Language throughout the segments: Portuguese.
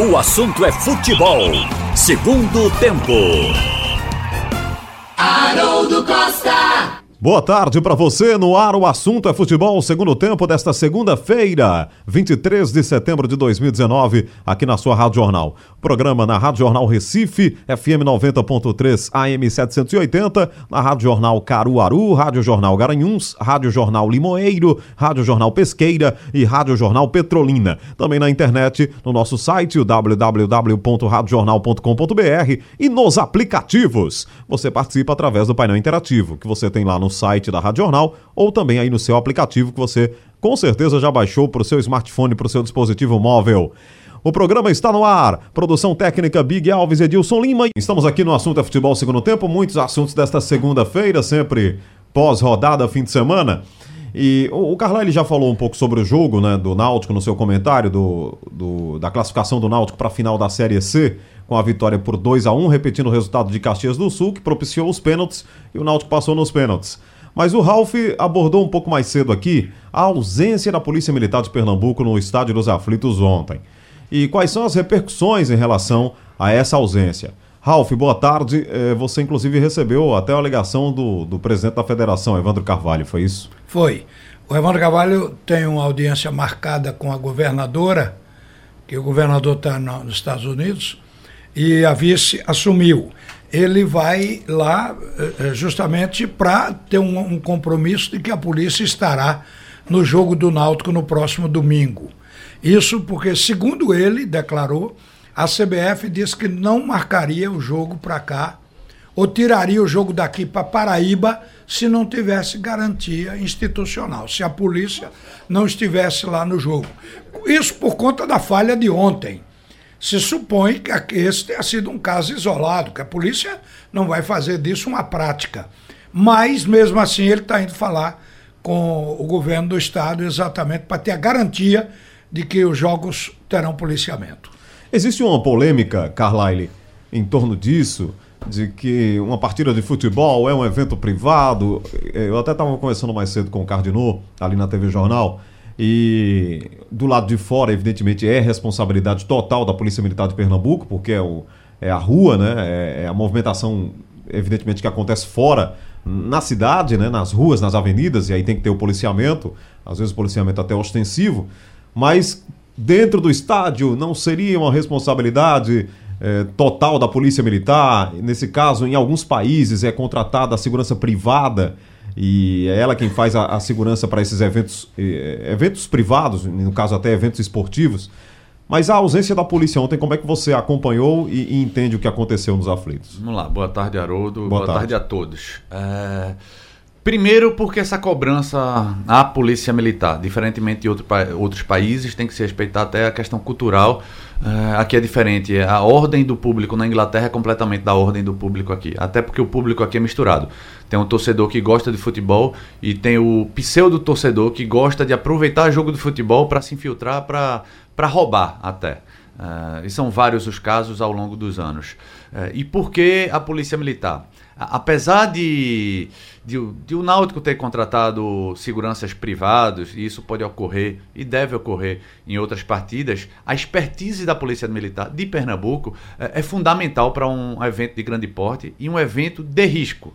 O assunto é futebol. Segundo tempo. Haroldo Costa. Boa tarde para você. No ar, o assunto é futebol, segundo tempo desta segunda-feira, 23 de setembro de 2019, aqui na sua Rádio Jornal. Programa na Rádio Jornal Recife, FM 90.3 AM 780, na Rádio Jornal Caruaru, Rádio Jornal Garanhuns, Rádio Jornal Limoeiro, Rádio Jornal Pesqueira e Rádio Jornal Petrolina. Também na internet, no nosso site, www.radiojornal.com.br e nos aplicativos. Você participa através do painel interativo que você tem lá no no site da Rádio Jornal ou também aí no seu aplicativo que você com certeza já baixou para o seu smartphone, para o seu dispositivo móvel. O programa está no ar. Produção técnica Big Alves Edilson Lima. Estamos aqui no assunto é futebol segundo tempo. Muitos assuntos desta segunda-feira, sempre pós-rodada, fim de semana. E o, o ele já falou um pouco sobre o jogo né, do Náutico no seu comentário do, do da classificação do Náutico para a final da Série C, com a vitória por 2 a 1 repetindo o resultado de Caxias do Sul, que propiciou os pênaltis e o Náutico passou nos pênaltis. Mas o Ralf abordou um pouco mais cedo aqui a ausência da Polícia Militar de Pernambuco no Estádio dos Aflitos ontem. E quais são as repercussões em relação a essa ausência? Ralf, boa tarde. É, você, inclusive, recebeu até a alegação do, do presidente da federação, Evandro Carvalho, foi isso? Foi. O Evandro Carvalho tem uma audiência marcada com a governadora, que o governador está nos Estados Unidos, e a vice assumiu. Ele vai lá eh, eh, justamente para ter um, um compromisso de que a polícia estará no jogo do Náutico no próximo domingo. Isso porque, segundo ele declarou, a CBF disse que não marcaria o jogo para cá ou tiraria o jogo daqui para Paraíba se não tivesse garantia institucional, se a polícia não estivesse lá no jogo. Isso por conta da falha de ontem. Se supõe que esse tenha sido um caso isolado, que a polícia não vai fazer disso uma prática. Mas, mesmo assim, ele está indo falar com o governo do estado exatamente para ter a garantia de que os jogos terão policiamento. Existe uma polêmica, Carlyle, em torno disso, de que uma partida de futebol é um evento privado. Eu até estava conversando mais cedo com o Cardinô, ali na TV Jornal, e do lado de fora, evidentemente, é responsabilidade total da Polícia Militar de Pernambuco, porque é, o, é a rua, né? É, é a movimentação, evidentemente, que acontece fora na cidade, né, nas ruas, nas avenidas, e aí tem que ter o policiamento, às vezes o policiamento até ostensivo, mas dentro do estádio não seria uma responsabilidade é, total da Polícia Militar? Nesse caso, em alguns países é contratada a segurança privada e é ela quem faz a, a segurança para esses eventos, eh, eventos privados, no caso até eventos esportivos. Mas a ausência da polícia ontem, como é que você acompanhou e, e entende o que aconteceu nos aflitos? Vamos lá, boa tarde, Haroldo. Boa, boa tarde. tarde. a todos. É... Primeiro, porque essa cobrança à polícia militar, diferentemente de outro, outros países, tem que se respeitar até a questão cultural. Uh, aqui é diferente. A ordem do público na Inglaterra é completamente da ordem do público aqui. Até porque o público aqui é misturado. Tem um torcedor que gosta de futebol e tem o pseudo torcedor que gosta de aproveitar jogo de futebol para se infiltrar, para roubar até. Uh, e são vários os casos ao longo dos anos. Uh, e por que a polícia militar? Apesar de, de, de, o Náutico ter contratado seguranças privados, e isso pode ocorrer e deve ocorrer em outras partidas, a expertise da Polícia Militar de Pernambuco é, é fundamental para um evento de grande porte e um evento de risco.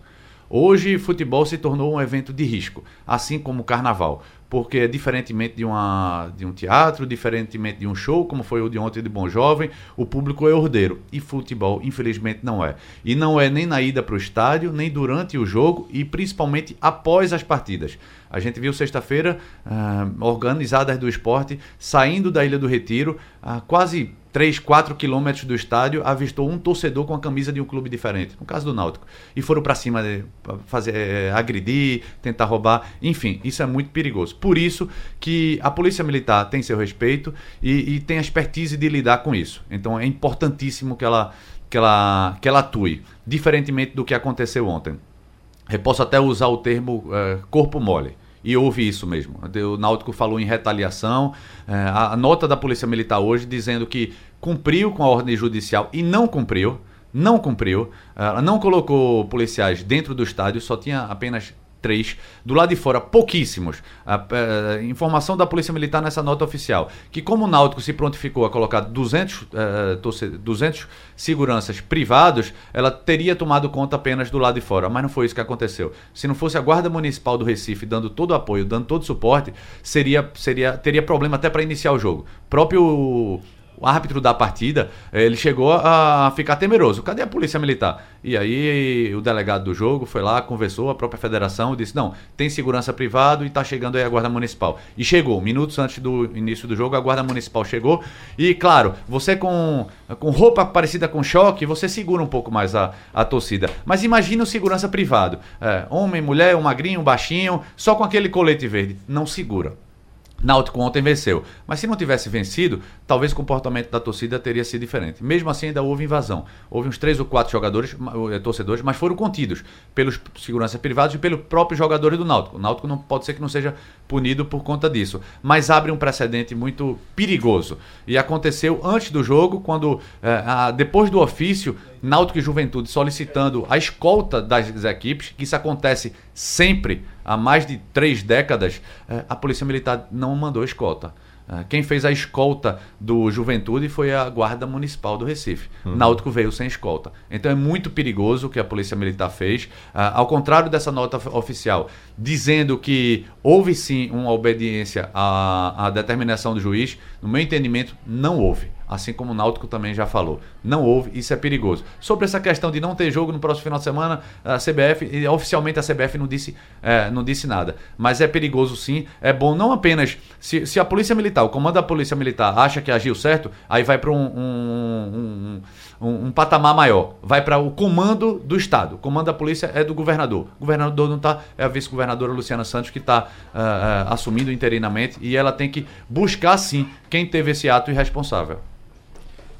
Hoje, futebol se tornou um evento de risco, assim como o carnaval porque diferentemente de, uma, de um teatro, diferentemente de um show, como foi o de ontem de Bom Jovem, o público é ordeiro. E futebol, infelizmente, não é. E não é nem na ida para o estádio, nem durante o jogo e principalmente após as partidas. A gente viu sexta-feira uh, organizadas do esporte saindo da Ilha do Retiro, uh, quase 3, 4 quilômetros do estádio, avistou um torcedor com a camisa de um clube diferente, no caso do Náutico. E foram para cima, de, fazer, é, agredir, tentar roubar. Enfim, isso é muito perigoso. Por isso que a Polícia Militar tem seu respeito e, e tem a expertise de lidar com isso. Então é importantíssimo que ela, que ela, que ela atue, diferentemente do que aconteceu ontem. Eu posso até usar o termo é, corpo mole. E houve isso mesmo. O Náutico falou em retaliação. É, a nota da Polícia Militar hoje dizendo que cumpriu com a ordem judicial e não cumpriu. Não cumpriu. Ela não colocou policiais dentro do estádio, só tinha apenas três. Do lado de fora, pouquíssimos. A, a, a, informação da Polícia Militar nessa nota oficial. Que como o Náutico se prontificou a colocar 200, uh, 200 seguranças privados, ela teria tomado conta apenas do lado de fora. Mas não foi isso que aconteceu. Se não fosse a Guarda Municipal do Recife dando todo o apoio, dando todo o suporte, seria, seria, teria problema até para iniciar o jogo. Próprio o árbitro da partida, ele chegou a ficar temeroso. Cadê a polícia militar? E aí o delegado do jogo foi lá, conversou, a própria federação disse: não, tem segurança privado e está chegando aí a Guarda Municipal. E chegou, minutos antes do início do jogo, a Guarda Municipal chegou. E claro, você com, com roupa parecida com choque, você segura um pouco mais a, a torcida. Mas imagina o segurança privado: é, homem, mulher, um magrinho, um baixinho, só com aquele colete verde. Não segura. Náutico ontem venceu. Mas se não tivesse vencido, talvez o comportamento da torcida teria sido diferente. Mesmo assim, ainda houve invasão. Houve uns três ou quatro jogadores, eh, torcedores, mas foram contidos pelos seguranças privados e pelos próprios jogadores do Náutico. O Náutico não pode ser que não seja punido por conta disso. Mas abre um precedente muito perigoso. E aconteceu antes do jogo, quando eh, a, depois do ofício, Náutico e Juventude solicitando a escolta das equipes, que isso acontece sempre há mais de três décadas, eh, a Polícia Militar não mandou escolta. Ah, quem fez a escolta do Juventude foi a Guarda Municipal do Recife. Uhum. Náutico veio sem escolta. Então é muito perigoso o que a Polícia Militar fez. Uh, ao contrário dessa nota oficial, dizendo que houve sim uma obediência à, à determinação do juiz, no meu entendimento, não houve assim como o Náutico também já falou. Não houve, isso é perigoso. Sobre essa questão de não ter jogo no próximo final de semana, a CBF, oficialmente a CBF não disse, é, não disse nada. Mas é perigoso sim, é bom não apenas. Se, se a Polícia Militar, o comando da Polícia Militar acha que agiu certo, aí vai para um, um, um, um, patamar maior. Vai para o comando do Estado. O comando da polícia é do governador. O governador não está, é a vice-governadora Luciana Santos que está uh, uh, assumindo interinamente e ela tem que buscar sim quem teve esse ato irresponsável.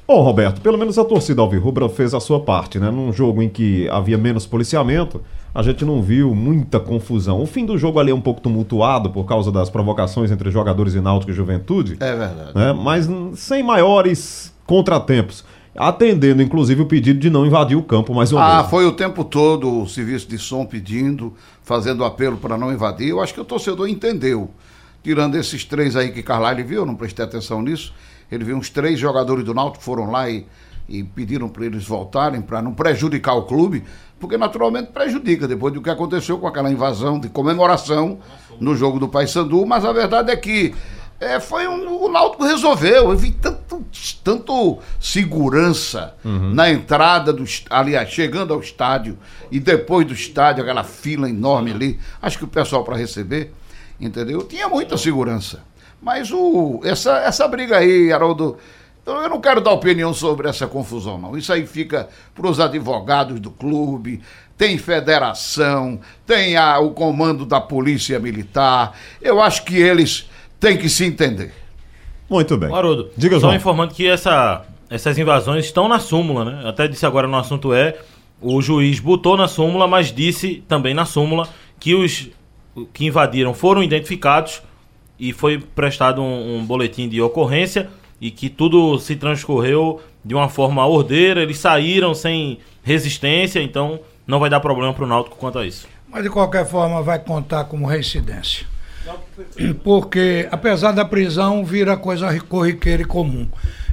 Bom, Roberto, pelo menos a torcida Alvirrubra fez a sua parte, né? Num jogo em que havia menos policiamento, a gente não viu muita confusão. O fim do jogo ali é um pouco tumultuado por causa das provocações entre jogadores e Náutico e Juventude. É verdade. Né? Mas sem maiores contratempos. Atendendo, inclusive, o pedido de não invadir o campo mais ou menos. Ah, foi o tempo todo o serviço de som pedindo, fazendo apelo para não invadir. Eu acho que o torcedor entendeu. Tirando esses três aí que Carlyle viu, não prestei atenção nisso ele viu uns três jogadores do Náutico foram lá e, e pediram para eles voltarem para não prejudicar o clube, porque naturalmente prejudica depois do que aconteceu com aquela invasão de comemoração no jogo do Paysandu, mas a verdade é que é, foi um, o Náutico resolveu. Eu vi tanto, tanto segurança uhum. na entrada do aliás, chegando ao estádio e depois do estádio, aquela fila enorme ali. Acho que o pessoal para receber, entendeu? Tinha muita segurança. Mas o, essa, essa briga aí, Haroldo, eu não quero dar opinião sobre essa confusão, não. Isso aí fica para os advogados do clube, tem federação, tem a, o comando da polícia militar. Eu acho que eles têm que se entender. Muito bem. Haroldo, Diga, só João. informando que essa, essas invasões estão na súmula, né? Até disse agora no assunto é, o juiz botou na súmula, mas disse também na súmula que os que invadiram foram identificados e foi prestado um, um, boletim de ocorrência e que tudo se transcorreu de uma forma ordeira, eles saíram sem resistência, então não vai dar problema para o Náutico quanto a isso. Mas de qualquer forma vai contar como reincidência. Porque apesar da prisão vira coisa corriqueira e comum.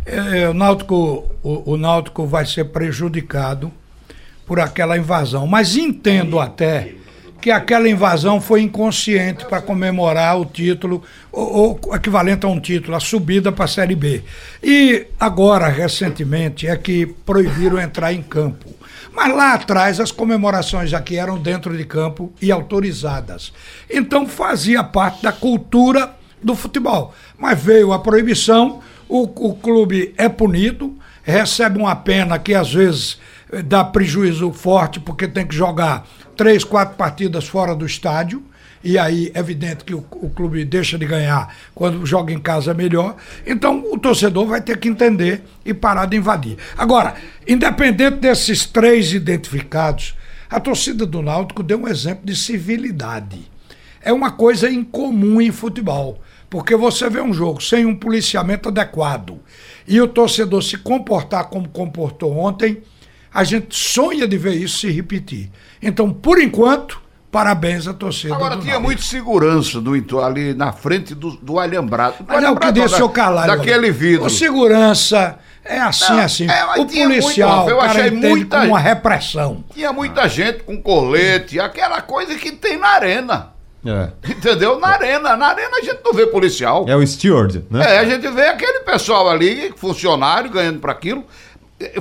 É, é, o, Náutico, o, o Náutico vai ser prejudicado por aquela invasão. Mas entendo até que aquela invasão foi inconsciente para comemorar o título, ou, ou, equivalente a um título, a subida para a Série B. E agora, recentemente, é que proibiram entrar em campo. Mas lá atrás as comemorações aqui eram dentro de campo e autorizadas. Então fazia parte da cultura do futebol. Mas veio a proibição, o, o clube é punido, recebe uma pena que às vezes dá prejuízo forte porque tem que jogar três, quatro partidas fora do estádio. E aí é evidente que o, o, clube deixa de ganhar quando joga em casa melhor. Então o torcedor vai ter que entender e parar de invadir. Agora, independente desses três identificados, a torcida do Náutico deu um exemplo de civilidade. É uma coisa incomum em futebol. Porque você vê um jogo sem um policiamento adequado e o torcedor se comportar como comportou ontem, a gente sonha de ver isso se repetir. Então, por enquanto, Parabéns à torcida. Agora tinha muita segurança do, ali na frente do, do Alhambrado. Olha o que disse o Carlalho. Daquele vidro. O segurança é assim, não, assim. É, o policial, muita, eu achei muita, uma repressão. Tinha muita gente com colete, aquela coisa que tem na arena. É. Entendeu? Na arena. Na arena a gente não vê policial. É o steward, né? É, a gente vê aquele pessoal ali, funcionário, ganhando para aquilo.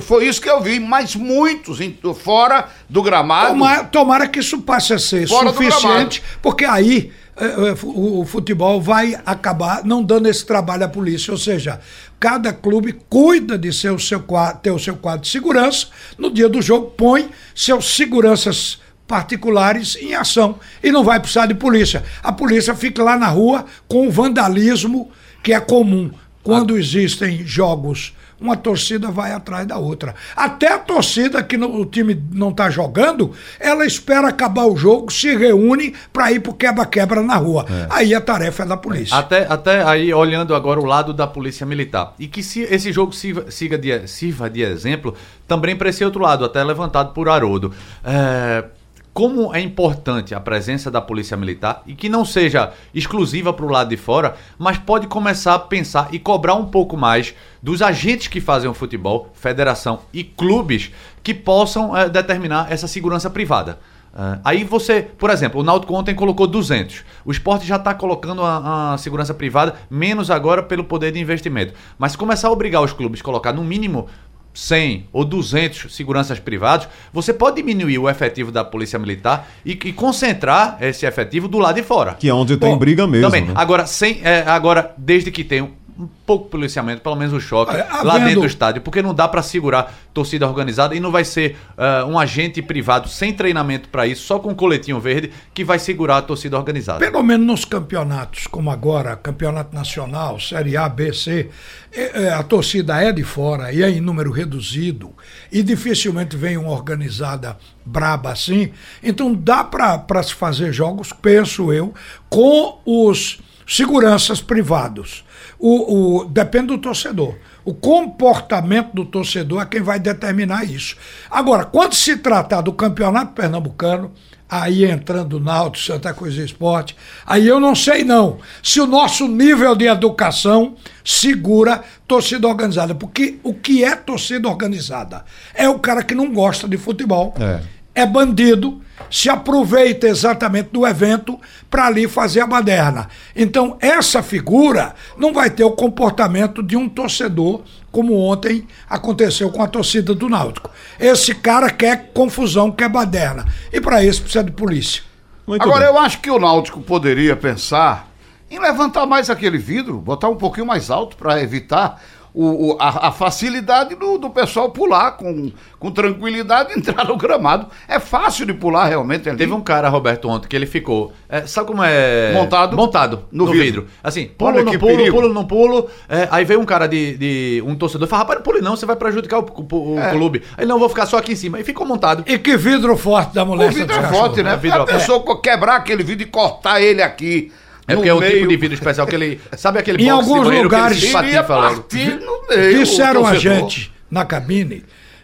Foi isso que eu vi, mas muitos fora do gramado. Tomara, tomara que isso passe a ser suficiente, porque aí é, é, o, futebol vai acabar não dando esse trabalho à polícia. Ou seja, cada clube cuida de seu, seu, ter o seu quadro de segurança. No dia do jogo, põe seus seguranças particulares em ação e não vai precisar de polícia. A polícia fica lá na rua com o vandalismo que é comum quando existem jogos uma torcida vai atrás da outra. Até a torcida que no, o time não está jogando, ela espera acabar o jogo, se reúne para ir pro quebra-quebra na rua. É. Aí a tarefa é da polícia. Até, até aí, olhando agora o lado da polícia militar. E que se esse jogo sirva, siga de, sirva de exemplo também para esse outro lado, até levantado por Haroldo. É como é importante a presença da polícia militar e que não seja exclusiva para o lado de fora, mas pode começar a pensar e cobrar um pouco mais dos agentes que fazem o futebol, federação e clubes que possam é, determinar essa segurança privada. Uh, aí você, por exemplo, o Náutico ontem colocou 200. O esporte já está colocando a, a, segurança privada, menos agora pelo poder de investimento. Mas se começar a obrigar os clubes a colocar no mínimo 100 ou 200 seguranças privados, você pode diminuir o efetivo da Polícia Militar e, e concentrar esse efetivo do lado de fora. Que é onde tem Bom, briga mesmo. Também. Né? Agora, sem, é, agora, desde que tenha um pouco policiamento, pelo menos o choque, lá dentro do estádio, porque não dá para segurar torcida organizada e não vai ser uh, um agente privado sem treinamento para isso, só com um coletinho verde, que vai segurar a torcida organizada. Pelo menos nos campeonatos, como agora, campeonato nacional, Série A, B, C, é, é, a torcida é de fora e é em número reduzido e dificilmente vem uma organizada braba assim, então dá para se fazer jogos, penso eu, com os seguranças privados o, o, depende do torcedor. O comportamento do torcedor é quem vai determinar isso. Agora, quando se tratar do campeonato pernambucano, aí entrando Náutico, Santa Cruz Esporte, aí eu não sei não se o nosso nível de educação segura torcida organizada, porque o que é torcida organizada? É o cara que não gosta de futebol, é, é bandido, se aproveita exatamente do evento para ali fazer a baderna. Então, essa figura não vai ter o comportamento de um torcedor, como ontem aconteceu com a torcida do Náutico. Esse cara quer confusão, quer baderna. E para isso precisa de polícia. Muito Agora, bem. eu acho que o Náutico poderia pensar em levantar mais aquele vidro, botar um pouquinho mais alto para evitar o, o a, a, facilidade do, do pessoal pular com, com tranquilidade entrar no gramado. É fácil de pular realmente ali. Teve um cara, Roberto, ontem, que ele ficou. É, sabe como é? Montado. Montado no, no vidro. vidro. Assim, pulo, Olha, no pulo, perigo. pulo, não pulo. É, aí veio um cara de, de. um torcedor e falou: rapaz, não pule não, você vai prejudicar o, o, o é. clube. Aí não, vou ficar só aqui em cima. E ficou montado. E que vidro forte da mulher. O vidro é forte, né? A pessoa quebrar aquele vidro e cortar ele aqui. É porque é um tipo de vidro especial que ele. Sabe aquele Em alguns lugares. Que partir no meio, Disseram a gente na cabine.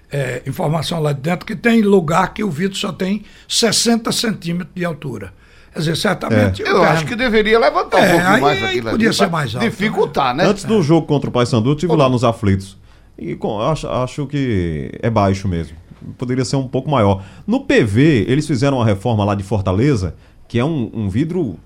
É, informação lá de dentro que tem lugar que o vidro só tem 60 centímetros de altura. Quer dizer, certamente. É. Eu acho que deveria levantar é, um aí, mais aquilo aí Podia ser mais alto. Dificultar, né? Antes do jogo contra o Paysandu, eu estive lá nos aflitos. E com, acho, acho que é baixo mesmo. Poderia ser um pouco maior. No PV, eles fizeram uma reforma lá de Fortaleza, que é um, um vidro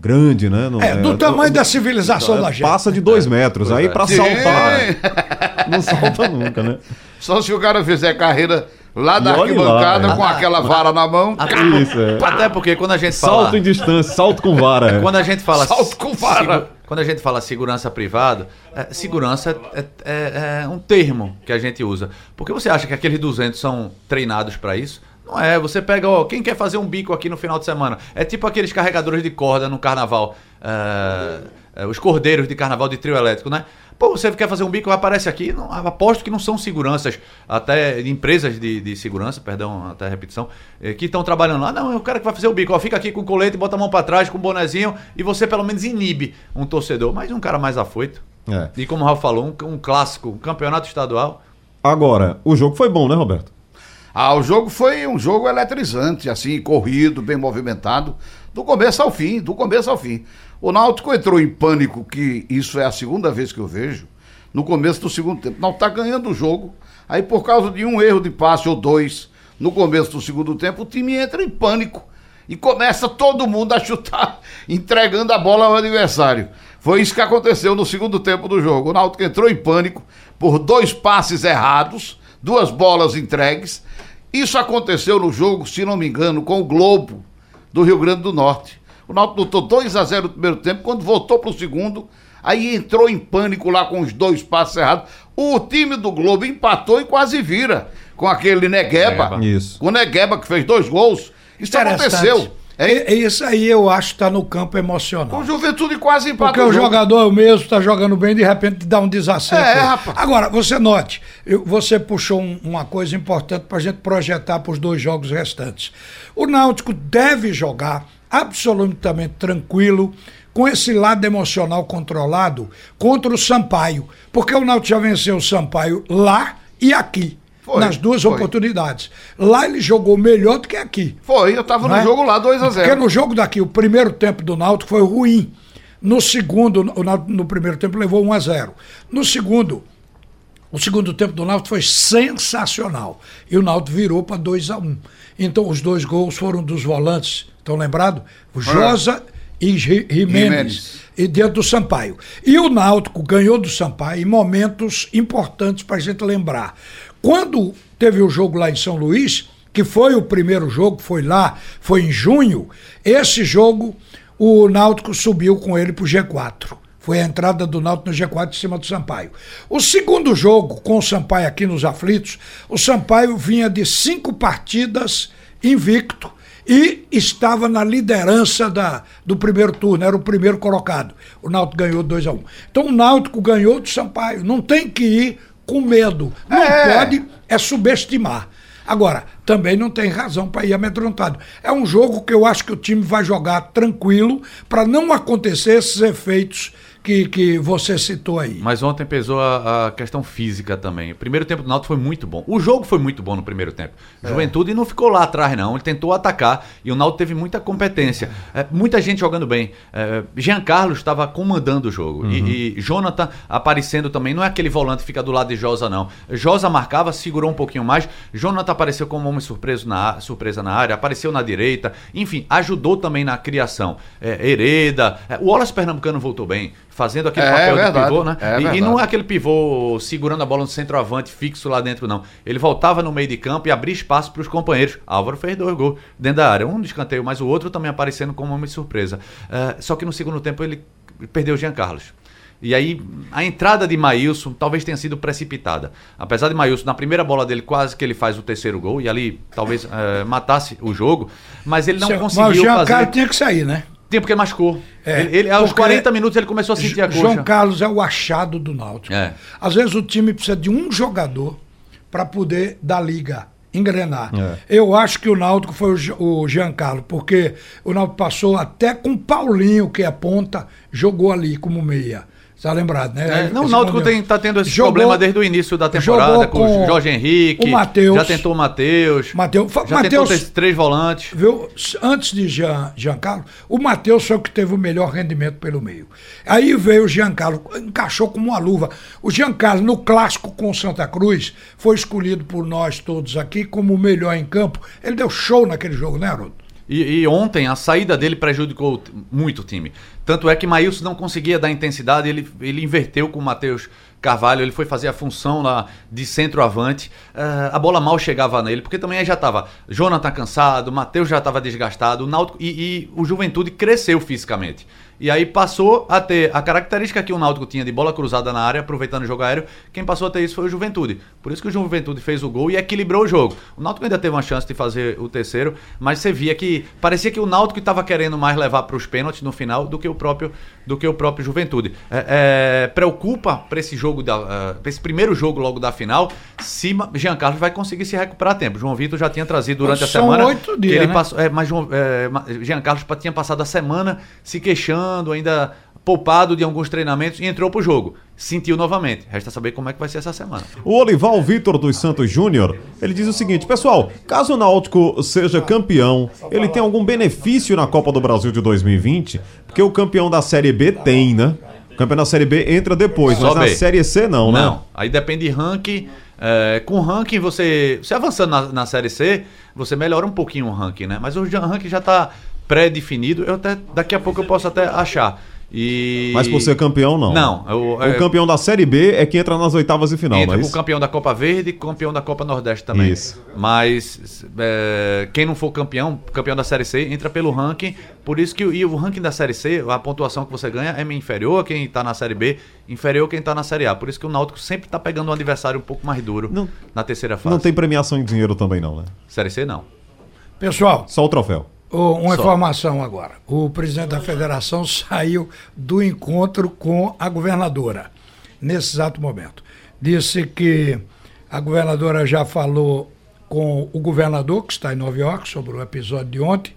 grande, né? Não, é, do é, tamanho da civilização é, da gente. Passa de dois metros. Aí para saltar. não salta nunca, né? Só se o cara fizer carreira lá da arquibancada lá, com aquela vara na mão. Isso, é. Até porque quando a gente fala. Salto em distância, salto com vara. É. Quando a gente fala. Salto com vara. Quando a gente fala segurança privada, é, segurança é, é, é, um termo que a gente usa. Porque você acha que aqueles 200 são treinados para isso? Não é, você pega, ó, quem quer fazer um bico aqui no final de semana? É tipo aqueles carregadores de corda no carnaval. É, os cordeiros de carnaval de trio elétrico, né? Pô, você quer fazer um bico, aparece aqui. Não, aposto que não são seguranças, até empresas de, de segurança, perdão, até repetição, é, que estão trabalhando lá. Não, é o cara que vai fazer o bico. Ó, fica aqui com o colete, bota a mão para trás, com o bonezinho, e você pelo menos inibe um torcedor. Mas um cara mais afoito. É. E como o Rafa falou, um, um clássico, um campeonato estadual. Agora, o jogo foi bom, né, Roberto? Ah, o jogo foi um jogo eletrizante, assim, corrido, bem movimentado, do começo ao fim, do começo ao fim. O Náutico entrou em pânico, que isso é a segunda vez que eu vejo, no começo do segundo tempo. Não está ganhando o jogo, aí por causa de um erro de passe ou dois no começo do segundo tempo, o time entra em pânico e começa todo mundo a chutar, entregando a bola ao adversário. Foi isso que aconteceu no segundo tempo do jogo. O Náutico entrou em pânico por dois passes errados, duas bolas entregues. Isso aconteceu no jogo, se não me engano, com o Globo do Rio Grande do Norte. O Náutico lutou 2 a 0 no primeiro tempo, quando voltou para o segundo, aí entrou em pânico lá com os dois passes errados. O time do Globo empatou e quase vira com aquele Negueba. Isso. Com o Negueba que fez dois gols. Isso aconteceu. É, isso aí eu acho que está no campo emocional. O Juventude quase empatou. Porque o, jogo. jogador mesmo está jogando bem de repente dá um desacerto. É, rapaz. Agora, você note, você puxou um, uma coisa importante para a gente projetar para os dois jogos restantes. O Náutico deve jogar absolutamente tranquilo, com esse lado emocional controlado contra o Sampaio. Porque o Náutico já venceu o Sampaio lá e aqui. Foi, nas duas foi. oportunidades. Lá ele jogou melhor do que aqui. Foi, eu estava no é? jogo lá 2 a 0 Porque no jogo daqui, o primeiro tempo do Náutico foi ruim. No segundo, no, primeiro tempo levou 1 a 0 No segundo, o segundo tempo do Náutico foi sensacional. E o Náutico virou para 2 a 1 Então os dois gols foram dos volantes, estão lembrados? O Josa e Jimenez. E dentro do Sampaio. E o Náutico ganhou do Sampaio em momentos importantes para a gente lembrar. Quando teve o jogo lá em São Luís, que foi o primeiro jogo, foi lá, foi em junho, esse jogo o Náutico subiu com ele para o G4. Foi a entrada do Náutico no G4 em cima do Sampaio. O segundo jogo com o Sampaio aqui nos aflitos, o Sampaio vinha de cinco partidas invicto e estava na liderança da, do primeiro turno, era o primeiro colocado. O Náutico ganhou 2 a 1 um. Então o Náutico ganhou do Sampaio. Não tem que ir com medo. Não é. pode é subestimar. Agora, também não tem razão para ir amedrontado. É um jogo que eu acho que o time vai jogar tranquilo para não acontecer esses efeitos que, que você citou aí. Mas ontem pesou a, a, questão física também. O primeiro tempo do Náutico foi muito bom. O jogo foi muito bom no primeiro tempo. É. Juventude não ficou lá atrás, não. Ele tentou atacar e o Náutico teve muita competência. É, muita gente jogando bem. É, Jean Carlos estava comandando o jogo. Uhum. E, e, Jonathan aparecendo também. Não é aquele volante que fica do lado de Josa, não. Josa marcava, segurou um pouquinho mais. Jonathan apareceu como homem surpreso na, surpresa na área, apareceu na direita. Enfim, ajudou também na criação. É, Hereda. É, o Wallace Pernambucano voltou bem fazendo aquele é, papel verdade, de pivô, né? É e, e, não é aquele pivô segurando a bola no centroavante fixo lá dentro, não. Ele voltava no meio de campo e abria espaço para os companheiros. Álvaro fez dois gols dentro da área. Um de escanteio, mas o outro também aparecendo como uma surpresa. Uh, só que no segundo tempo ele perdeu o Jean Carlos. E aí, a entrada de Maílson talvez tenha sido precipitada. Apesar de Maílson, na primeira bola dele, quase que ele faz o terceiro gol, e ali talvez uh, matasse o jogo, mas ele não Seu, conseguiu mas o Jean fazer. Carlos tinha que sair, né? Tempo que ele machucou. É, ele, ele aos 40 minutos ele começou a sentir a coxa. João Carlos é o achado do Náutico. É. Às vezes o time precisa de um jogador para poder dar liga, engrenar. É. Eu acho que o Náutico foi o, o Jean Carlos, porque o Náutico passou até com Paulinho, que é ponta, jogou ali como meia. Está lembrado, né? É, não, o Náutico está tendo esse jogou, problema desde o início da temporada com, com o Jorge Henrique. O Matheus. Já tentou o Matheus. Mateus, já Mateus, tentou três volantes. Viu? Antes de Jean, Giancarlo, o Matheus foi o que teve o melhor rendimento pelo meio. Aí veio o Giancarlo, encaixou como uma luva. O Giancarlo, no clássico com o Santa Cruz, foi escolhido por nós todos aqui como o melhor em campo. Ele deu show naquele jogo, né, Haroldo? E, e, ontem a saída dele prejudicou muito o time. Tanto é que Maílson não conseguia dar intensidade, ele, ele inverteu com o Matheus Carvalho, ele foi fazer a função lá de centroavante. Uh, a bola mal chegava nele, porque também já estava. Jonathan cansado, Matheus já estava desgastado, o Náutico, e, e o Juventude cresceu fisicamente. E aí passou a ter a característica que o Náutico tinha de bola cruzada na área, aproveitando o jogo aéreo. Quem passou a ter isso foi o Juventude. Por isso que o Juventude fez o gol e equilibrou o jogo. O Náutico ainda teve uma chance de fazer o terceiro, mas você via que parecia que o Náutico estava querendo mais levar para os pênaltis no final do que o próprio do que o próprio Juventude. É, é, preocupa para esse jogo da, uh, esse primeiro jogo logo da final, se Jean Carlos vai conseguir se recuperar a tempo. João Vitor já tinha trazido durante mas a semana oito dias, que ele né? passou, é, mas João, é, Jean Carlos tinha passado a semana se queixando ainda poupado de alguns treinamentos e entrou pro jogo. Sentiu novamente. Resta saber como é que vai ser essa semana. O Olival Vitor dos Santos Júnior, ele diz o seguinte, pessoal, caso o Náutico seja campeão, ele tem algum benefício na Copa do Brasil de 2020? Porque o campeão da Série B tem, né? O campeão da Série B entra depois, Só mas na. Série C não, né? Não, aí depende de ranking. É, com ranking, você, você avançando na, na Série C, você melhora um pouquinho o ranking, né? Mas o ranking já está pré-definido. Eu até, daqui a pouco eu posso até achar. E... Mas por ser campeão, não. Não, eu- O é- campeão da Série B é que entra nas oitavas de final, Entra não é com o campeão da Copa Verde e campeão da Copa Nordeste também. Isso. Mas é, quem não for campeão, campeão da Série C, entra pelo ranking. Por isso que o- e o ranking da Série C, a pontuação que você ganha é inferior a quem está na Série B, inferior a quem está na Série A. Por isso que o Náutico sempre está pegando um adversário um pouco mais duro Não- na terceira fase. Não tem premiação em dinheiro também não, né? Série C não. Pessoal, Só o troféu. Uma Só. informação agora. O presidente da federação saiu do encontro com a governadora, nesse exato momento. Disse que a governadora já falou com o governador, que está em Nova York, sobre o episódio de ontem.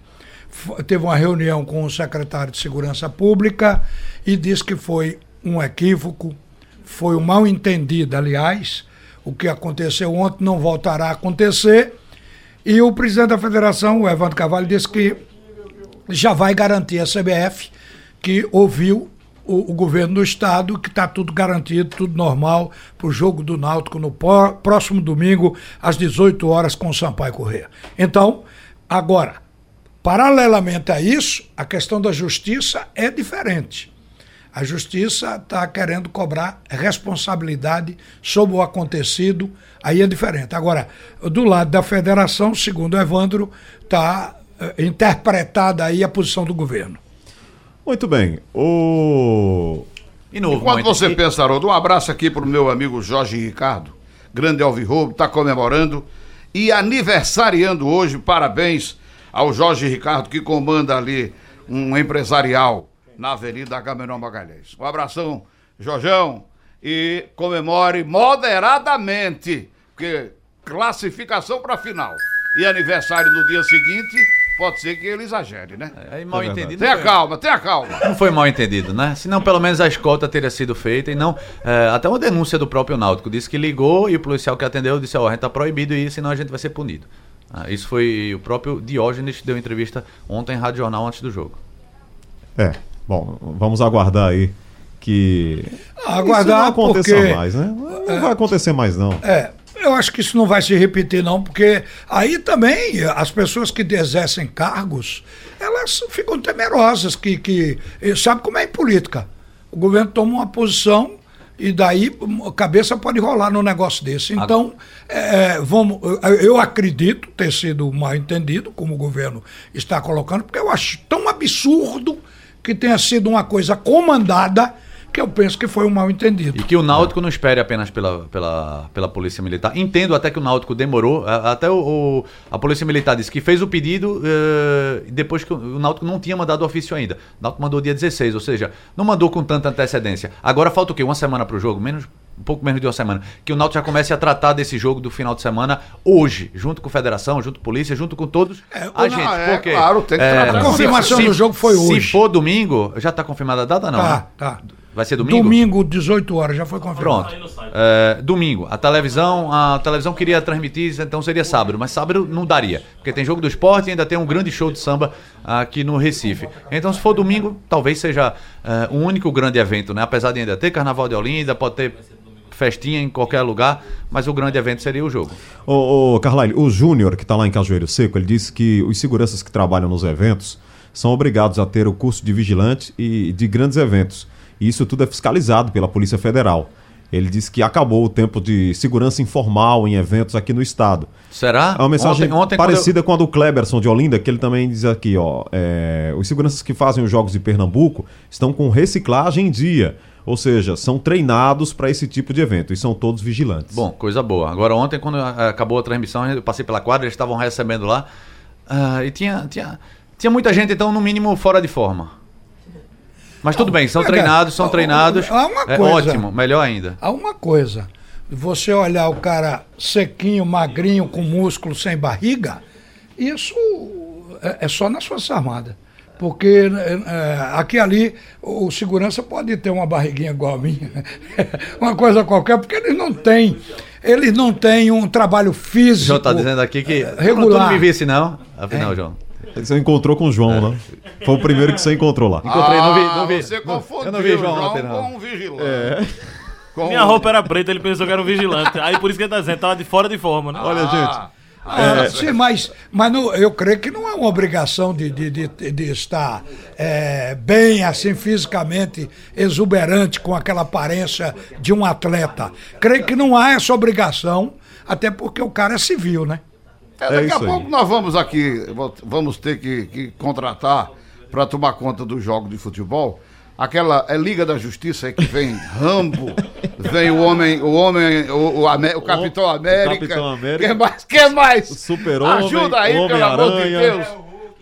Teve uma reunião com o secretário de Segurança Pública e disse que foi um equívoco, foi um mal entendido, aliás. O que aconteceu ontem não voltará a acontecer. E o presidente da federação, o Evandro Carvalho, disse que já vai garantir a CBF que ouviu o, o governo do estado, que está tudo garantido, tudo normal para o jogo do Náutico no próximo domingo, às 18 horas, com o Sampaio Corrêa. Então, agora, paralelamente a isso, a questão da justiça é diferente. A justiça está querendo cobrar responsabilidade sobre o acontecido, aí é diferente. Agora, do lado da federação, segundo o Evandro, está eh, interpretada aí a posição do governo. Muito bem. O E novo. Enquanto muito- você e- pensa, Haroldo, um abraço aqui pro meu amigo Jorge Ricardo, grande alvirrobo, está comemorando e aniversariando hoje. Parabéns ao Jorge Ricardo, que comanda ali um empresarial na Avenida Agamenon Magalhães. Um abração, Jorjão, e comemore moderadamente, porque classificação para final e aniversário no dia seguinte, pode ser que ele exagere, né? Aí mal É entendido. Tenha foi- calma, tenha calma. Não foi mal entendido, né? Senão, pelo menos a escolta teria sido feita e não. é, até uma denúncia do próprio Náutico. Disse que ligou e o policial que atendeu disse: Ó, a gente tá proibido ir, senão a gente vai ser punido. Ah, isso foi o próprio Diógenes que deu entrevista ontem em Rádio Jornal antes do jogo. É, bom, vamos aguardar aí que Aguardar, isso não aconteça porque- mais, né? Não vai acontecer mais não. É, eu acho que isso não vai se repetir, não, porque aí também as pessoas que exercem cargos, elas ficam temerosas, que, que sabe como é em política. O governo toma uma posição e daí a cabeça pode rolar num negócio desse. Então, é, vamos, eu- eu acredito ter sido mal entendido, como o governo está colocando, porque eu acho tão absurdo que tenha sido uma coisa comandada que eu penso que foi um mal entendido. E que o Náutico não espere apenas pela, pela, pela Polícia Militar. Entendo até que o Náutico demorou. Até o, o- a Polícia Militar disse que fez o pedido eh, depois que o, o Náutico não tinha mandado o ofício ainda. O Náutico mandou dia 16, ou seja, não mandou com tanta antecedência. Agora falta o quê? Uma semana para o jogo? Menos, um pouco menos de uma semana. Que o Náutico já comece a tratar desse jogo do final de semana hoje, junto com a Federação, junto com a Polícia, junto com todos. É, a não, gente, é, porque, claro, tem que tratar. A confirmação se- do jogo foi Se hoje. for domingo, já está confirmada a data não? Tá, né? tá. Vai ser domingo? Domingo, 18 horas, já foi confirmado. Pronto. É, domingo. A televisão, a televisão queria transmitir, então seria sábado, mas sábado não daria, porque tem jogo do esporte e ainda tem um grande show de samba aqui no Recife. Então, se for domingo, talvez seja é, o único grande evento, né? Apesar de ainda ter Carnaval de Olinda, pode ter festinha em qualquer lugar, mas o grande evento seria o jogo. Ô, ô Carlyle, o Júnior, que está lá em Cajueiro Seco, ele disse que os seguranças que trabalham nos eventos são obrigados a ter o curso de vigilante e de grandes eventos. E isso tudo é fiscalizado pela Polícia Federal. Ele disse que acabou o tempo de segurança informal em eventos aqui no estado. Será? É uma mensagem Ontem- ontem, parecida com a do Kleberson de Olinda, que ele também diz aqui, ó. é, os seguranças que fazem os jogos de Pernambuco estão com reciclagem em dia. Ou seja, são treinados para esse tipo de evento e são todos vigilantes. Bom, coisa boa. Agora, ontem, quando ah, acabou a transmissão, eu passei pela quadra, eles estavam recebendo lá. ah, e tinha, tinha, tinha muita gente, então, no mínimo, fora de forma. Mas tudo bem, são treinados, são treinados. há uma É coisa. ótimo, melhor ainda. Há uma coisa, você olhar o cara sequinho, magrinho, com músculo, sem barriga, isso é, é só nas Forças Armadas. Porque é, aqui ali o segurança pode ter uma barriguinha igual a minha, uma coisa qualquer, porque eles não têm. Eles não têm um trabalho físico. O João está dizendo aqui que regular. não me visse, não. Afinal, é. João. Você encontrou com o João, é. né? Foi o primeiro que você encontrou lá. Encontrei, ah, não vi, não vi. Você confundiu eu não vi João, João ontem, não. com um vigilante. É. Com... Minha roupa era preta, ele pensou que era um vigilante. Aí por isso que ele tá dizendo, tava de fora de forma, né? Ah. Olha, gente. Ah, é... Sim, mas, mas não, eu creio que não é uma obrigação de, de, de, de estar é, bem assim fisicamente exuberante com aquela aparência de um atleta. Creio que não há essa obrigação, até porque o cara é civil, né? É, daqui é a pouco aí. nós vamos aqui, vamos ter que, que contratar para tomar conta do jogo de futebol aquela é Liga da Justiça aí que vem Rambo, vem o homem, o homem, o, o, Amé, o Capitão América. Capitão América. Quem mais? Quem mais? O Super-Homem. Ajuda aí, pelo amor de Deus.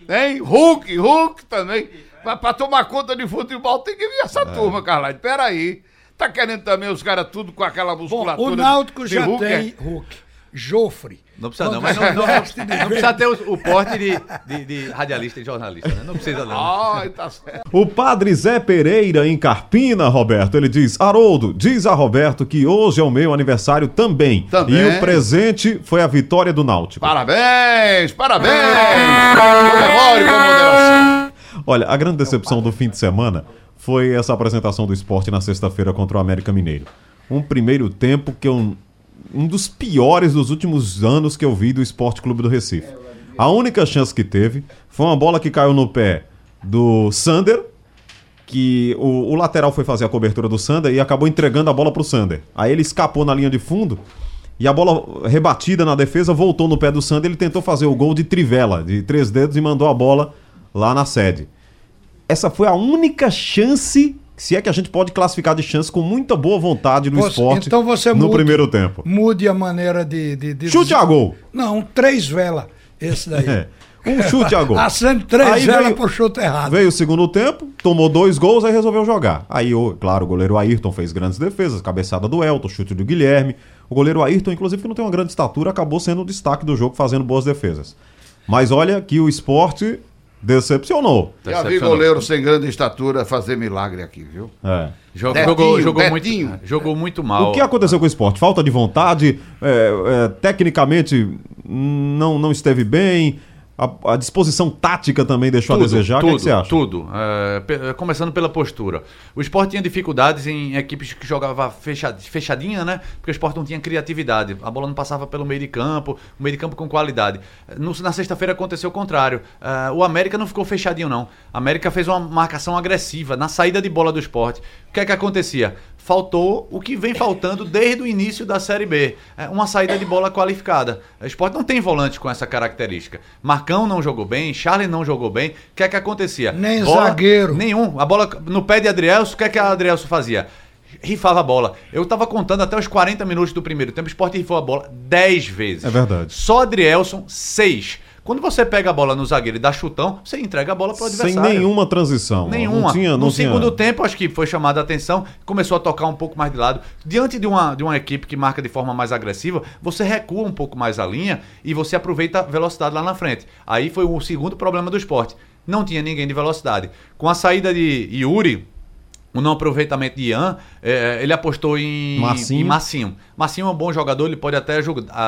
Hein? Hulk, Hulk também. Para tomar conta de futebol tem que vir essa é. turma, Carlade. Peraí. Tá querendo também os caras tudo com aquela musculatura? Bom, o Náutico já Hulk, tem é? Hulk. Jofre. Não precisa não, mas não, não, não precisa ter o, o porte de, de, de, radialista e jornalista, né? Não precisa não. Ai, tá certo. O padre Zé Pereira, em Carpina, Roberto, ele diz, Haroldo, diz a Roberto que hoje é o meu aniversário também. Também. E o presente foi a vitória do Náutico. Parabéns, parabéns! Comemore com moderação. Olha, a grande decepção do fim de semana foi essa apresentação do esporte na sexta-feira contra o América Mineiro. Um primeiro tempo que eu um dos piores dos últimos anos que eu vi do Esporte Clube do Recife. A única chance que teve foi uma bola que caiu no pé do Sander, que o, o, lateral foi fazer a cobertura do Sander e acabou entregando a bola pro Sander. Aí ele escapou na linha de fundo e a bola rebatida na defesa voltou no pé do Sander. Ele tentou fazer o gol de trivela, de três dedos, e mandou a bola lá na sede. Essa foi a única chance se é que a gente pode classificar de chance com muita boa vontade no você, esporte então você no mude, primeiro tempo. Mude a maneira de. de, de Chute a gol! Não, três velas. Esse daí. É. Um chute a gol. Acende três velas pro chute errado. Veio o segundo tempo, tomou dois gols, aí resolveu jogar. Aí, claro, o goleiro Ayrton fez grandes defesas, cabeçada do Elton, chute do Guilherme. O goleiro Ayrton, inclusive, que não tem uma grande estatura, acabou sendo o destaque do jogo, fazendo boas defesas. Mas olha que o esporte Decepcionou. Já vi goleiro sem grande estatura fazer milagre aqui, viu? É. Jogou, Betinho, jogou, jogou muito, jogou muito mal. O que aconteceu com o esporte? Falta de vontade, é, é, tecnicamente não, não esteve bem, a, a, disposição tática também deixou tudo, a desejar? Tudo, o que, é que você acha? Tudo. É, começando pela postura. O esporte tinha dificuldades em equipes que jogavam fechadinha, né? Porque o esporte não tinha criatividade. A bola não passava pelo meio de campo, o meio de campo com qualidade. No, na sexta-feira aconteceu o contrário. Uh, o América não ficou fechadinho, não. A América fez uma marcação agressiva na saída de bola do esporte. O que é que acontecia? Faltou o que vem faltando desde o início da Série B. É uma saída de bola qualificada. O esporte não tem volante com essa característica. Marcão não jogou bem, Charlie não jogou bem. O que é que acontecia? Nem bola, zagueiro. Nenhum. A bola no pé de Adrielso, o que é que a Adrielso fazia? Rifava a bola. Eu tava contando até os 40 minutos do primeiro tempo, o esporte rifou a bola 10 vezes. É verdade. Só Adrielson, 6. Quando você pega a bola no zagueiro e dá chutão, você entrega a bola para o adversário. Sem nenhuma transição. Nenhuma. Não tinha, não no tinha... segundo tempo, acho que foi chamada a atenção, começou a tocar um pouco mais de lado. Diante de uma, de uma equipe que marca de forma mais agressiva, você recua um pouco mais a linha e você aproveita a velocidade lá na frente. Aí foi o segundo problema do esporte. Não tinha ninguém de velocidade. Com a saída de Yuri, o não aproveitamento de Ian, é, ele apostou em Massinho. em Massinho. Massinho é um bom jogador, ele pode até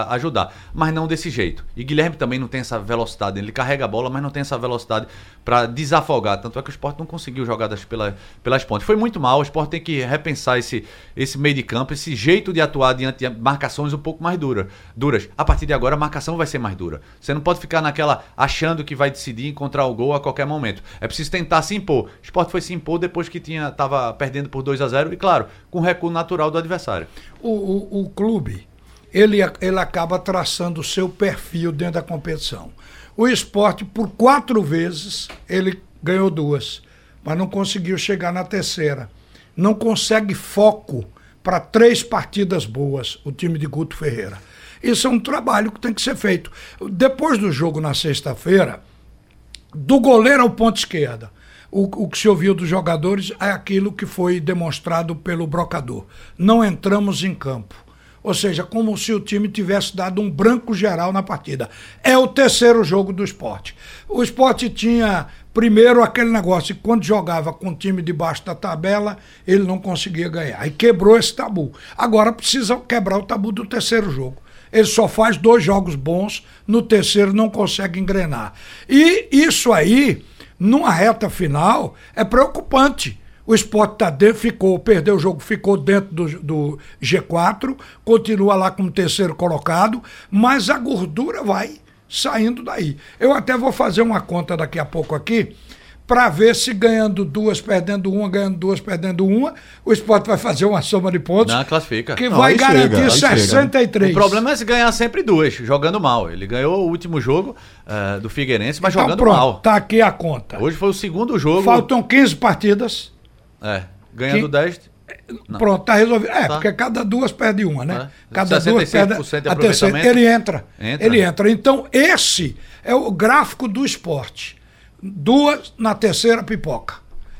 ajudar, mas não desse jeito. E Guilherme também não tem essa velocidade, ele carrega a bola, mas não tem essa velocidade para desafogar. Tanto é que o Sport não conseguiu jogadas pela, pelas pontes. Foi muito mal, o Sport tem que repensar esse, esse meio de campo, esse jeito de atuar diante de marcações um pouco mais dura, duras. A partir de agora, a marcação vai ser mais dura. Você não pode ficar naquela achando que vai decidir encontrar o gol a qualquer momento. É preciso tentar se impor. O Sport foi se impor depois que tinha estava perdendo por 2 a 0 e, claro, com recuo natural do adversário o, o, o clube ele, ele acaba traçando o seu perfil dentro da competição. O esporte, por quatro vezes, ele ganhou duas, mas não conseguiu chegar na terceira. Não consegue foco para três partidas boas, o time de Guto Ferreira. Isso é um trabalho que tem que ser feito. Depois do jogo na sexta-feira, do goleiro ao ponto esquerda, o, o que se ouviu dos jogadores é aquilo que foi demonstrado pelo brocador. Não entramos em campo. Ou seja, como se o time tivesse dado um branco geral na partida. É o terceiro jogo do esporte. O esporte tinha, primeiro, aquele negócio que quando jogava com o time debaixo da tabela, ele não conseguia ganhar. E quebrou esse tabu. Agora precisa quebrar o tabu do terceiro jogo. Ele só faz dois jogos bons, no terceiro não consegue engrenar. E isso aí, numa reta final, é preocupante o esporte tá dentro, ficou, perdeu o jogo, ficou dentro do, do G4, continua lá como terceiro colocado, mas a gordura vai saindo daí. Eu até vou fazer uma conta daqui a pouco aqui para ver se ganhando duas, perdendo uma, ganhando duas, perdendo uma, o esporte vai fazer uma soma de pontos. Não, classifica. Que Não, vai garantir chega, 63. O problema é se ganhar sempre duas, jogando mal. Ele ganhou o último jogo uh, do Figueirense, mas então, jogando pronto, mal. Tá aqui a conta. Hoje foi o segundo jogo. Faltam 15 partidas. É. Ganhando que... 10. Não. Pronto, tá resolvido. É, tá. porque cada duas perde uma, né? É. Cada duas perde a terceira. Ele entra, entra. Ele entra. Então, esse é o gráfico do esporte. Duas na terceira pipoca.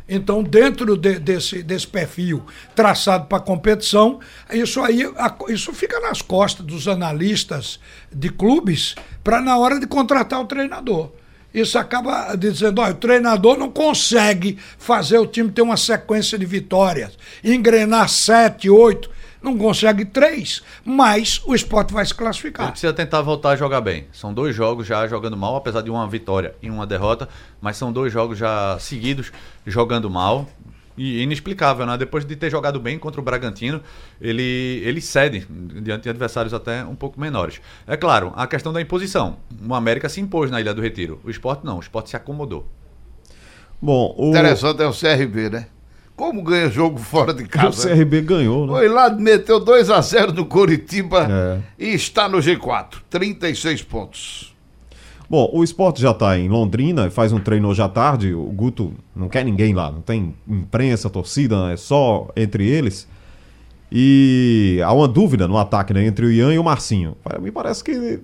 Então, dentro de, desse, desse perfil traçado para competição, isso aí isso fica nas costas dos analistas de clubes para na hora de contratar o treinador isso acaba dizendo, olha, o treinador não consegue fazer o time ter uma sequência de vitórias, engrenar sete, oito, não consegue três, mas o esporte vai se classificar. Ele precisa tentar voltar a jogar bem. São dois jogos já jogando mal, apesar de uma vitória e uma derrota, mas são dois jogos já seguidos jogando mal. E inexplicável, né? Depois de ter jogado bem contra o Bragantino, ele, ele cede diante de adversários até um pouco menores. É claro, a questão da imposição. O América se impôs na Ilha do Retiro. O esporte não, o esporte se acomodou. Bom, o... Interessante é o CRB, né? Como ganha jogo fora de casa? O CRB ganhou, né? Foi lá, meteu 2 a 0 no Coritiba é. e está no G4, 36 pontos. Bom, o esporte já está em Londrina, faz um treino hoje à tarde. O Guto não quer ninguém lá, não tem imprensa, torcida, é só entre eles. E há uma dúvida no ataque né, entre o Ian e o Marcinho. Me parece que,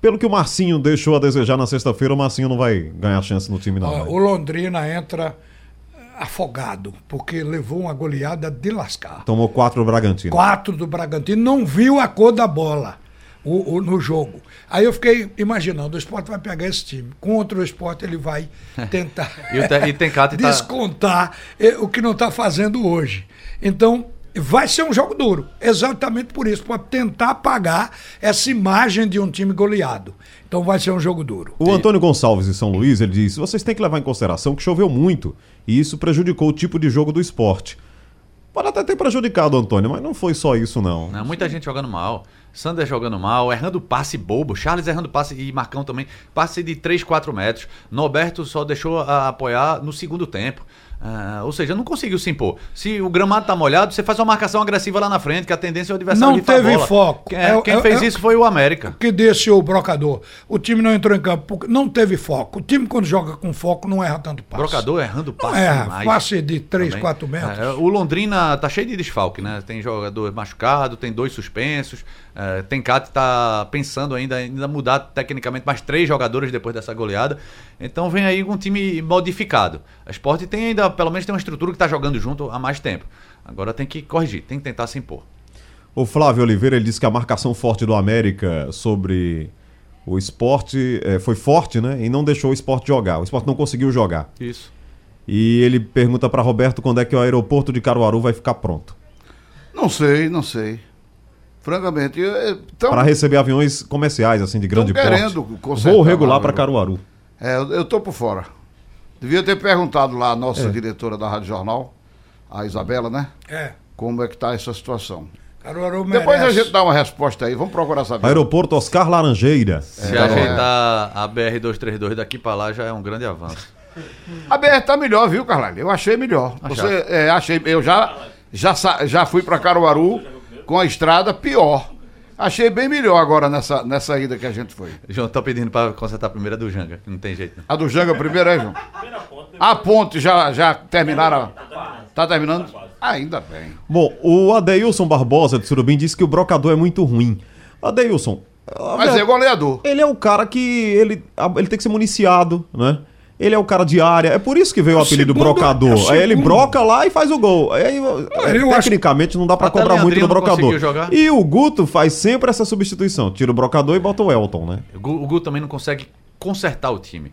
pelo que o Marcinho deixou a desejar na sexta-feira, o Marcinho não vai ganhar chance no time, não. Ah, o Londrina entra afogado, porque levou uma goleada de lascar. Tomou quatro do Bragantino. Quatro do Bragantino, não viu a cor da bola o, o, no jogo. Aí eu fiquei imaginando, o esporte vai pegar esse time. Contra o esporte ele vai tentar e, o e tá- descontar tá... o que não está fazendo hoje. Então, vai ser um jogo duro. Exatamente por isso, para tentar apagar essa imagem de um time goleado. Então vai ser um jogo duro. O Antônio Gonçalves de São Luís, ele disse: vocês têm que levar em consideração que choveu muito e isso prejudicou o tipo de jogo do esporte. Pode até ter prejudicado o Antônio, mas não foi só isso, não. não muita gente jogando mal. Sander jogando mal, errando passe bobo, Charles errando passe e Marcão também, passe de 3, 4 metros. Norberto só deixou a apoiar no segundo tempo. Uh, ou seja, não conseguiu se impor. Se o gramado tá molhado, você faz uma marcação agressiva lá na frente, que a tendência é o adversário Não teve foco. Quem, é, quem é, fez é, isso foi o América. Que desse o brocador. O time não entrou em campo não teve foco. O time, quando joga com foco, não erra tanto passe. Brocador errando passe. É, demais. passe de 3, Também. 4 metros. É, o Londrina tá cheio de desfalque, né? Tem jogador machucado, tem dois suspensos. É, tem Cat tá pensando ainda ainda mudar tecnicamente mais três jogadores depois dessa goleada. Então vem aí um time modificado. A Sport tem ainda, pelo menos tem uma estrutura que está jogando junto há mais tempo. Agora tem que corrigir, tem que tentar se impor. O Flávio Oliveira ele disse que a marcação forte do América sobre o esporte é, foi forte, né? E não deixou o esporte jogar. O esporte não conseguiu jogar. Isso. E ele pergunta para Roberto quando é que o aeroporto de Caruaru vai ficar pronto. Não sei, não sei. Francamente. Então, para receber aviões comerciais, assim, de grande querendo porte. Voo regular para Caruaru. É, eu, eu tô por fora. Devia ter perguntado lá a nossa é. diretora da Rádio Jornal, a Isabela, né? É. Como é que tá essa situação. Caruaru merece. Depois a gente dá uma resposta aí, vamos procurar saber. Aeroporto Oscar Laranjeira. Se é, ajeitar a BR-232 daqui para lá já é um grande avanço. A BR tá melhor, viu, Carlalho? Eu achei melhor. Você, é, achei, eu já, já, já fui para Caruaru com a estrada pior. Achei bem melhor agora nessa, nessa ida que a gente foi. João, tô pedindo para consertar a primeira do Janga, não tem jeito. Não. A do Janga primeiro é, João? A ponte já, já terminaram? Tá terminando? ainda bem. Bom, o Adeilson Barbosa de Surubim disse que o brocador é muito ruim. Adeilson. Mas é goleador. Ele é o cara que ele, ele tem que ser municiado, né? Ele é o cara de área. É por isso que veio o, o apelido segundo, brocador. É aí ele broca lá e faz o gol. Aí, é, tecnicamente acho... não dá para cobrar muito do brocador. E o Guto faz sempre essa substituição. Tira o brocador e bota o Elton, né? O Guto também não consegue consertar o time.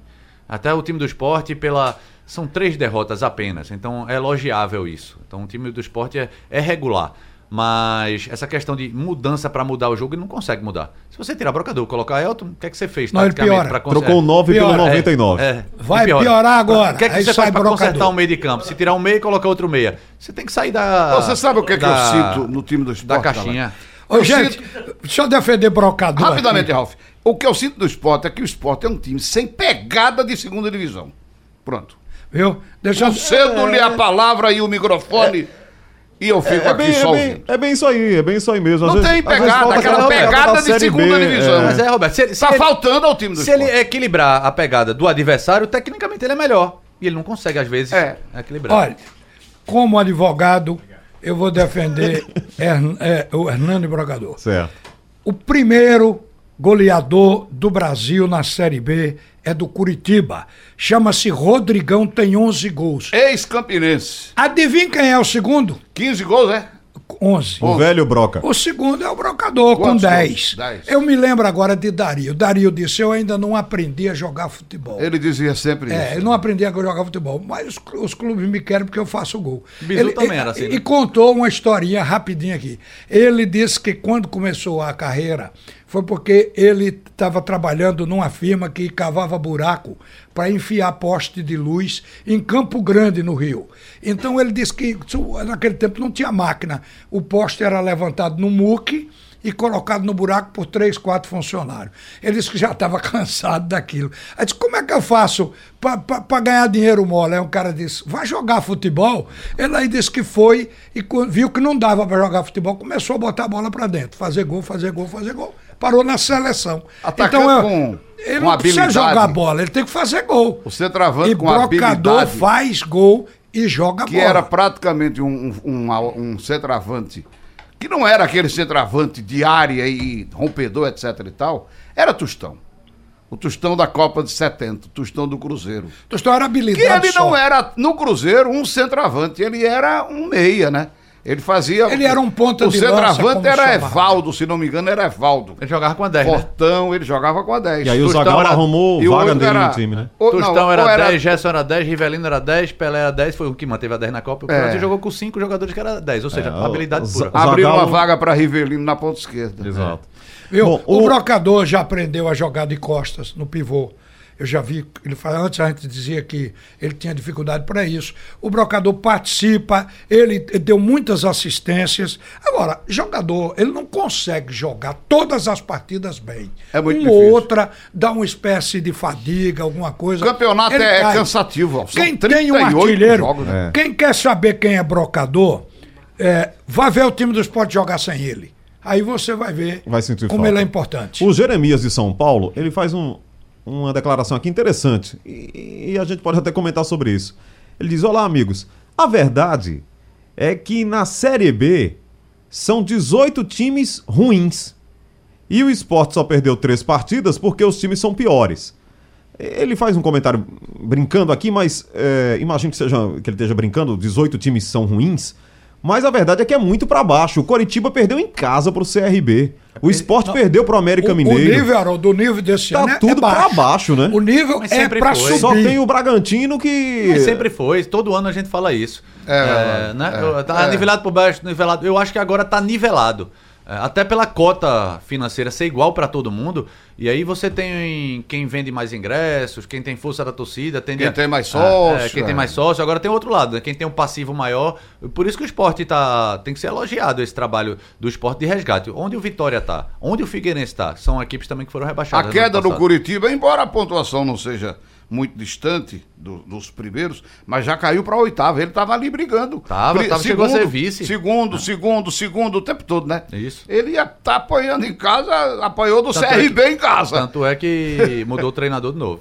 Até o time do esporte, pela. São três derrotas apenas. Então é elogiável isso. Então o time do esporte é, é regular. Mas essa questão de mudança para mudar o jogo, ele não consegue mudar. Se você tirar brocador, colocar Elton, o que é que você fez? Não, ele piora. Trocou o 9 pelo 99. É, é, Vai piora. piorar agora. O que é que Aí você faz para consertar o meio de campo? Se tirar um meio e colocar outro meia. Você tem que sair da. Você sabe o que é que eu sinto no time do esporte? Da caixinha. Ô, gente, sinto... deixa eu defender brocador. Rapidamente, aqui. Ralf. O que eu sinto do esporte é que o esporte é um time sem pegada de segunda divisão. Pronto. Viu? Deixa eu cedo-lhe é... a palavra e o microfone. É... E eu fico é, é aqui bem, só é bem, é bem isso aí, é bem isso aí mesmo. Às não vezes, tem pegada, aquela pegada de segunda B, divisão. É. Mas é, Roberto, se, se tá ele, faltando ao time do Se esporte. ele equilibrar a pegada do adversário, tecnicamente ele é melhor. E ele não consegue, às vezes, é. equilibrar. Olha, como advogado, eu vou defender é, o Hernando Brogador. Certo. O primeiro goleador do Brasil na Série B é do Curitiba. Chama-se Rodrigão, tem 11 gols. Ex-campinense. Adivinha quem é o segundo? 15 gols, é? 11. O velho Broca. O segundo é o Brocador, Quantos com 10. 10. Eu me lembro agora de Dario. Dario disse: Eu ainda não aprendi a jogar futebol. Ele dizia sempre é, isso. É, eu não aprendi a jogar futebol, mas os, os, clubes me querem porque eu faço gol. Bisu ele, também era assim. Né? E contou uma historinha rapidinha aqui. Ele disse que quando começou a carreira, foi porque ele estava trabalhando numa firma que cavava buraco para enfiar poste de luz em Campo Grande, no Rio. Então ele disse que naquele tempo não tinha máquina. O poste era levantado no muque e colocado no buraco por três, quatro funcionários. Ele disse que já estava cansado daquilo. Aí disse, como é que eu faço para ganhar dinheiro mole? Aí um cara disse, vai jogar futebol? Ele aí disse que foi e viu que não dava para jogar futebol, começou a botar a bola para dentro, fazer gol, fazer gol, fazer gol. Parou na seleção. Atacando então, com, ele com não precisa jogar bola, ele tem que fazer gol. O centroavante e com brocador habilidade, faz gol e joga que bola. Que era praticamente um, um, um, um centroavante que não era aquele centroavante de área e rompedor, etc e tal, era Tostão. O Tostão da Copa de 70, o Tostão do Cruzeiro. Tostão era habilidade Que ele só. não era, no Cruzeiro, um centroavante, ele era um meia, né? Ele fazia. Ele era um ponta o de centroavante era Evaldo, se não me engano, era Evaldo. Ele jogava com a 10. Portão, né? ele jogava com a 10. E aí o Zagal era... arrumou vaga dele era... no time, né? O, Tostão não, era, era 10, Gerson era 10, Rivelino era 10, Pelé era 10, foi o que manteve a 10 na Copa. O é. jogou com 5 jogadores que era 10, ou seja, é, habilidade pura. Abriu uma vaga para Rivelino na ponta esquerda. Exato. É. Viu? Bom, o... o brocador já aprendeu a jogar de costas no pivô. Eu já vi, ele fala, antes a gente dizia que ele tinha dificuldade para isso. O brocador participa, ele deu muitas assistências. Agora, jogador, ele não consegue jogar todas as partidas bem. É muito uma ou outra dá uma espécie de fadiga, alguma coisa. O campeonato ele é, cansativo. São quem tem um artilheiro, jogos, né? quem quer saber quem é brocador, é, vai ver o time do esporte jogar sem ele. Aí você vai ver vai como falta. ele é importante. O Jeremias de São Paulo, ele faz um, uma declaração aqui interessante e, e a gente pode até comentar sobre isso. Ele diz: Olá, amigos. A verdade é que na Série B são 18 times ruins. E o esporte só perdeu três partidas porque os times são piores. Ele faz um comentário brincando aqui, mas é, imagino que, seja, que ele esteja brincando: 18 times são ruins. Mas a verdade é que é muito para baixo. O Coritiba perdeu em casa pro CRB. O esporte não, perdeu pro América o, Mineiro. O nível, Haroldo, do nível desse tá ano é tudo é baixo. pra baixo, né? O nível é pra foi. subir. Só tem o Bragantino que... Mas sempre foi. Todo ano a gente fala isso. É, é né? É, tá nivelado por baixo, nivelado. Eu acho que agora tá nivelado. É, até pela cota financeira ser igual para todo mundo. E aí você tem quem vende mais ingressos, quem tem força da torcida, tem quem a, tem mais sócio, é, quem tem mais sócio. Agora tem outro lado, né? quem tem um passivo maior. Por isso que o esporte tá, tem que ser elogiado esse trabalho do esporte de resgate. Onde o Vitória tá, onde o Figueirense tá, são equipes também que foram rebaixadas. A queda do Curitiba, embora a pontuação não seja muito distante do, dos primeiros, mas já caiu para a oitava. Ele estava ali brigando. Tava, Pri, tava segundo, chegou a ser vice. Segundo, ah. segundo, segundo, o tempo todo, né? Isso. Ele ia tá apoiando em casa, apoiou do tanto CRB é que, em casa. Tanto é que mudou o treinador de novo.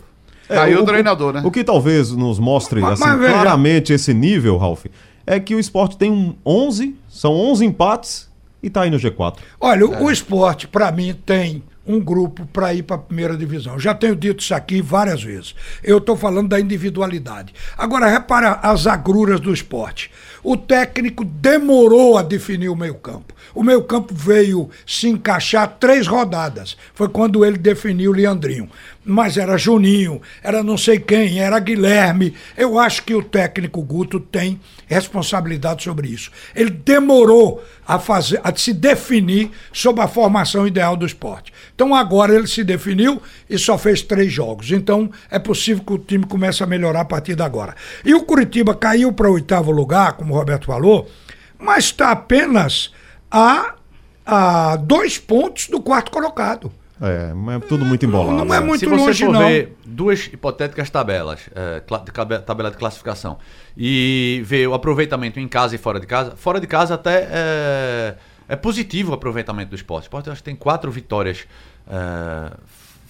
É, caiu o, o treinador, né? O que talvez nos mostre mas, assim, mas, claramente esse nível, Ralf, é que o esporte tem um 11, são 11 empates e está aí no G4. Olha, é. o esporte, para mim, tem um grupo para ir para a primeira divisão. Já tenho dito isso aqui várias vezes. Eu estou falando da individualidade. Agora, repara as agruras do esporte. O técnico demorou a definir o meio-campo. O meio-campo veio se encaixar três rodadas. Foi quando ele definiu o Leandrinho. Mas era Juninho, era não sei quem, era Guilherme. Eu acho que o técnico Guto tem responsabilidade sobre isso. Ele demorou a, fazer, a se definir sobre a formação ideal do esporte. Então agora ele se definiu e só fez três jogos. Então é possível que o time comece a melhorar a partir de agora. E o Curitiba caiu para o oitavo lugar, como o Roberto falou, mas está apenas a, a dois pontos do quarto colocado. É, é tudo muito embolado. Não, não é muito Se você longe, for não. ver duas hipotéticas tabelas, é, tabela de classificação, e ver o aproveitamento em casa e fora de casa, fora de casa até é, é positivo o aproveitamento do esporte. O esporte acho que tem quatro vitórias é,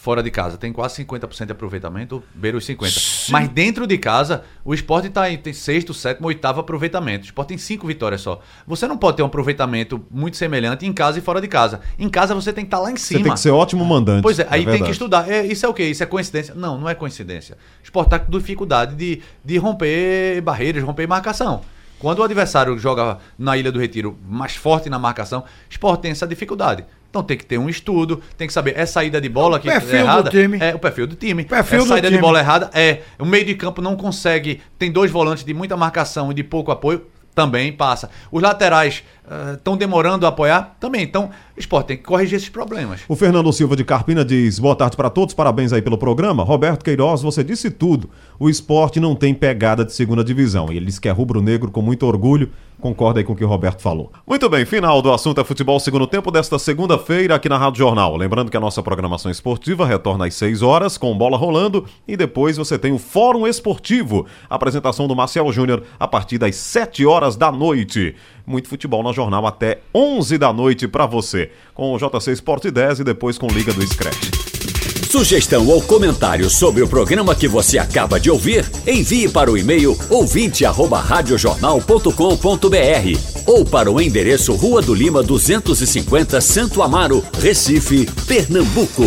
fora de casa tem quase 50% de aproveitamento, beira os 50%. Sim. Mas dentro de casa, o esporte está em tem sexto, sétimo, oitavo aproveitamento. O esporte tem cinco vitórias só. Você não pode ter um aproveitamento muito semelhante em casa e fora de casa. Em casa você tem que estar tá lá em cima. Você tem que ser ótimo mandante. Pois é, aí é tem que estudar. É, isso é o quê? Isso é coincidência? Não, não é coincidência. O esporte está com dificuldade de, de romper barreiras, romper marcação. Quando o adversário joga na Ilha do Retiro mais forte na marcação, o esporte tem essa dificuldade. Então tem que ter um estudo, tem que saber é saída de bola que é errada, é o perfil do time. Perfil é saída time. de bola errada é o meio de campo não consegue, tem dois volantes de muita marcação e de pouco apoio, também passa. Os laterais estão uh, demorando a apoiar? Também. Então, o esporte tem que corrigir esses problemas. O Fernando Silva de Carpina diz: boa tarde para todos, parabéns aí pelo programa. Roberto Queiroz, você disse tudo. O esporte não tem pegada de segunda divisão. E ele diz que é rubro-negro com muito orgulho. Concorda aí com o que o Roberto falou. Muito bem, final do assunto é futebol segundo tempo desta segunda-feira aqui na Rádio Jornal. Lembrando que a nossa programação esportiva retorna às 6 horas com bola rolando e depois você tem o Fórum Esportivo, apresentação do Marcel Júnior a partir das 7 horas da noite. Muito futebol na jornal até 11 da noite para você, com o JC Sport 10 e depois com Liga do Scratch. Sugestão ou comentário sobre o programa que você acaba de ouvir, envie para o e-mail ouvinte@radiojornal.com.br ou para o endereço Rua do Lima 250, Santo Amaro, Recife, Pernambuco.